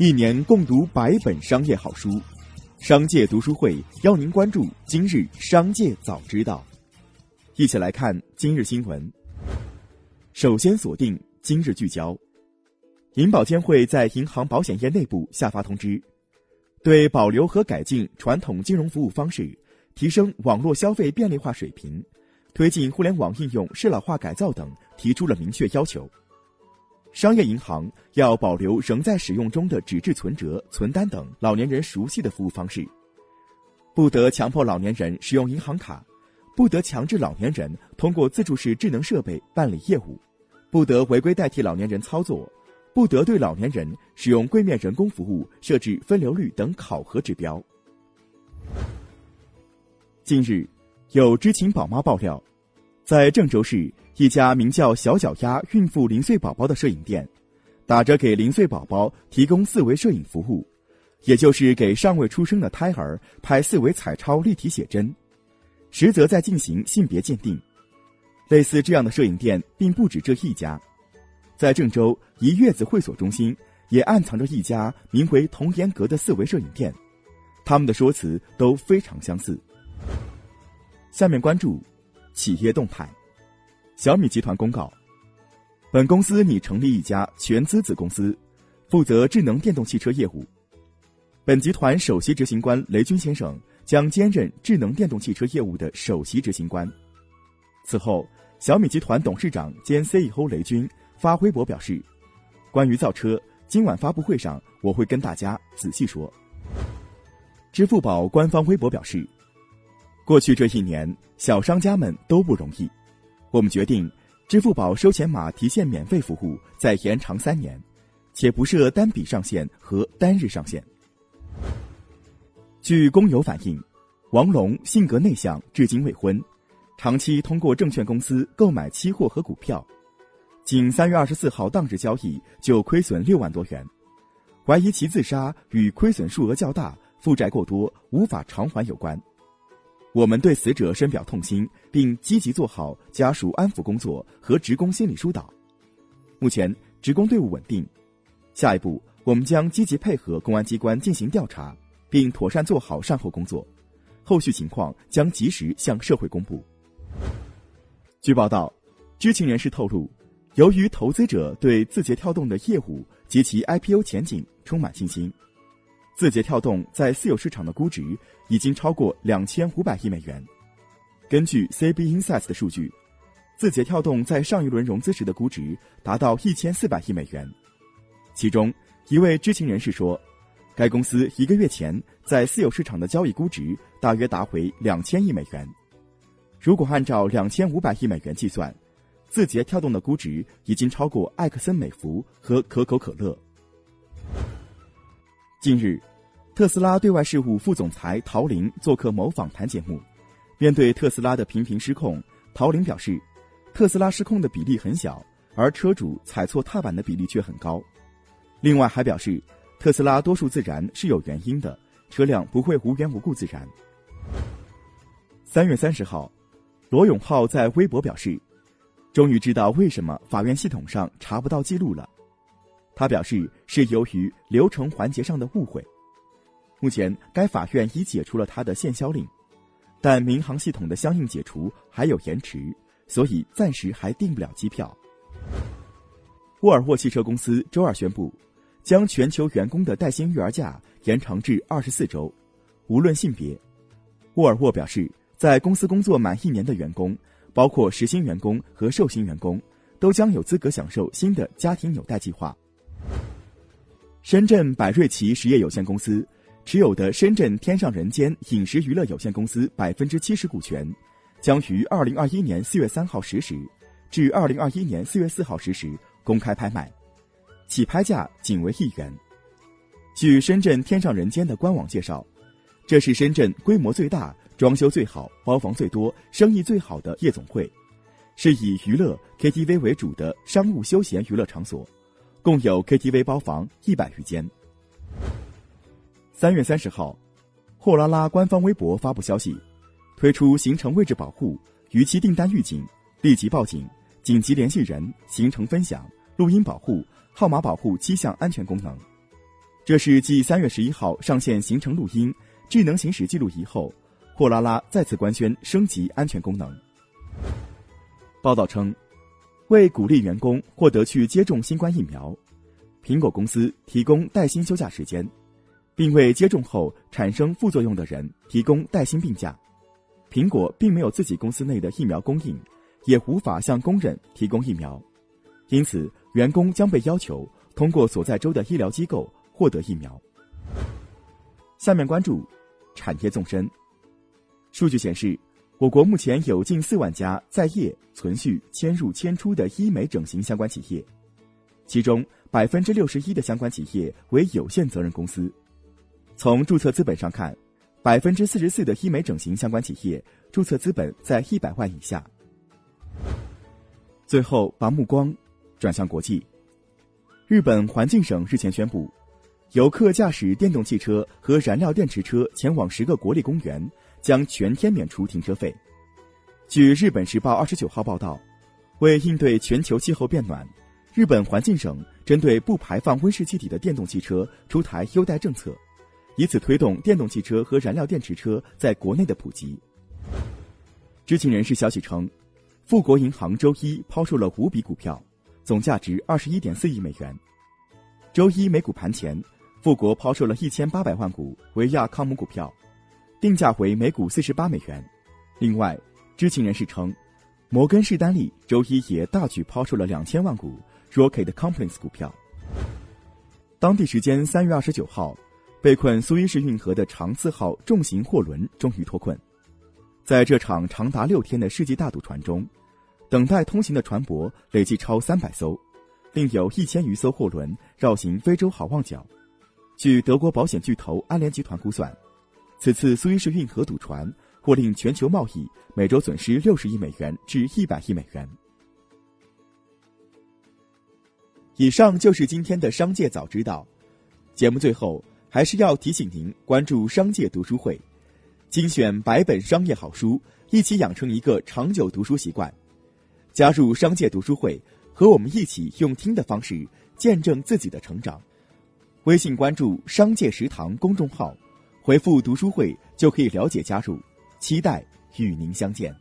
一年共读百本商业好书，商界读书会邀您关注今日商界早知道。一起来看今日新闻。首先锁定今日聚焦，银保监会在银行保险业内部下发通知，对保留和改进传统金融服务方式，提升网络消费便利化水平，推进互联网应用适老化改造等提出了明确要求。商业银行要保留仍在使用中的纸质存折、存单等老年人熟悉的服务方式，不得强迫老年人使用银行卡，不得强制老年人通过自助式智能设备办理业务，不得违规代替老年人操作，不得对老年人使用柜面人工服务设置分流率等考核指标。近日，有知情宝妈爆料，在郑州市。一家名叫“小脚丫孕妇零岁宝宝”的摄影店，打着给零岁宝宝提供四维摄影服务，也就是给尚未出生的胎儿拍四维彩超立体写真，实则在进行性别鉴定。类似这样的摄影店并不止这一家，在郑州一月子会所中心也暗藏着一家名为“童颜阁”的四维摄影店，他们的说辞都非常相似。下面关注企业动态。小米集团公告，本公司拟成立一家全资子公司，负责智能电动汽车业务。本集团首席执行官雷军先生将兼任智能电动汽车业务的首席执行官。此后，小米集团董事长兼 CEO 雷军发微博表示：“关于造车，今晚发布会上我会跟大家仔细说。”支付宝官方微博表示：“过去这一年，小商家们都不容易。”我们决定，支付宝收钱码提现免费服务再延长三年，且不设单笔上限和单日上限。据工友反映，王龙性格内向，至今未婚，长期通过证券公司购买期货和股票，仅三月二十四号当日交易就亏损六万多元，怀疑其自杀与亏损数额较大、负债过多、无法偿还有关。我们对死者深表痛心，并积极做好家属安抚工作和职工心理疏导。目前，职工队伍稳定。下一步，我们将积极配合公安机关进行调查，并妥善做好善后工作。后续情况将及时向社会公布。据报道，知情人士透露，由于投资者对字节跳动的业务及其 IPO 前景充满信心。字节跳动在私有市场的估值已经超过两千五百亿美元。根据 CB Insights 的数据，字节跳动在上一轮融资时的估值达到一千四百亿美元。其中一位知情人士说，该公司一个月前在私有市场的交易估值大约达回两千亿美元。如果按照两千五百亿美元计算，字节跳动的估值已经超过埃克森美孚和可口可乐。近日，特斯拉对外事务副总裁陶林做客某访谈节目。面对特斯拉的频频失控，陶林表示，特斯拉失控的比例很小，而车主踩错踏板的比例却很高。另外还表示，特斯拉多数自燃是有原因的，车辆不会无缘无故自燃。三月三十号，罗永浩在微博表示，终于知道为什么法院系统上查不到记录了。他表示是由于流程环节上的误会，目前该法院已解除了他的限销令，但民航系统的相应解除还有延迟，所以暂时还订不了机票。沃尔沃汽车公司周二宣布，将全球员工的带薪育儿假延长至二十四周，无论性别。沃尔沃表示，在公司工作满一年的员工，包括实薪员工和受薪员工，都将有资格享受新的家庭纽带计划。深圳百瑞奇实业有限公司持有的深圳天上人间饮食娱乐有限公司百分之七十股权，将于二零二一年四月三号十时至二零二一年四月四号十时公开拍卖，起拍价仅为一元。据深圳天上人间的官网介绍，这是深圳规模最大、装修最好、包房最多、生意最好的夜总会，是以娱乐 KTV 为主的商务休闲娱乐场所。共有 KTV 包房一百余间。三月三十号，货拉拉官方微博发布消息，推出行程位置保护、逾期订单预警、立即报警、紧急联系人、行程分享、录音保护、号码保护七项安全功能。这是继三月十一号上线行程录音、智能行驶记录仪后，货拉拉再次官宣升级安全功能。报道称，为鼓励员工获得去接种新冠疫苗，苹果公司提供带薪休假时间，并为接种后产生副作用的人提供带薪病假。苹果并没有自己公司内的疫苗供应，也无法向工人提供疫苗，因此员工将被要求通过所在州的医疗机构。获得疫苗。下面关注产业纵深。数据显示，我国目前有近四万家在业、存续、迁入、迁出的医美整形相关企业，其中百分之六十一的相关企业为有限责任公司。从注册资本上看，百分之四十四的医美整形相关企业注册资本在一百万以下。最后，把目光转向国际。日本环境省日前宣布。游客驾驶电动汽车和燃料电池车前往十个国立公园，将全天免除停车费。据日本时报二十九号报道，为应对全球气候变暖，日本环境省针对不排放温室气体的电动汽车出台优待政策，以此推动电动汽车和燃料电池车在国内的普及。知情人士消息称，富国银行周一抛售了五笔股票，总价值二十一点四亿美元。周一美股盘前。富国抛售了一千八百万股维亚康姆股票，定价为每股四十八美元。另外，知情人士称，摩根士丹利周一也大举抛售了两千万股 Rocket Companies 股票。当地时间三月二十九号，被困苏伊士运河的长次号重型货轮终于脱困。在这场长达六天的世纪大赌船中，等待通行的船舶累计超三百艘，另有一千余艘货轮绕行非洲好望角。据德国保险巨头安联集团估算，此次苏伊士运河堵船或令全球贸易每周损失六十亿美元至一百亿美元。以上就是今天的商界早知道。节目最后还是要提醒您关注商界读书会，精选百本商业好书，一起养成一个长久读书习惯。加入商界读书会，和我们一起用听的方式见证自己的成长。微信关注“商界食堂”公众号，回复“读书会”就可以了解加入，期待与您相见。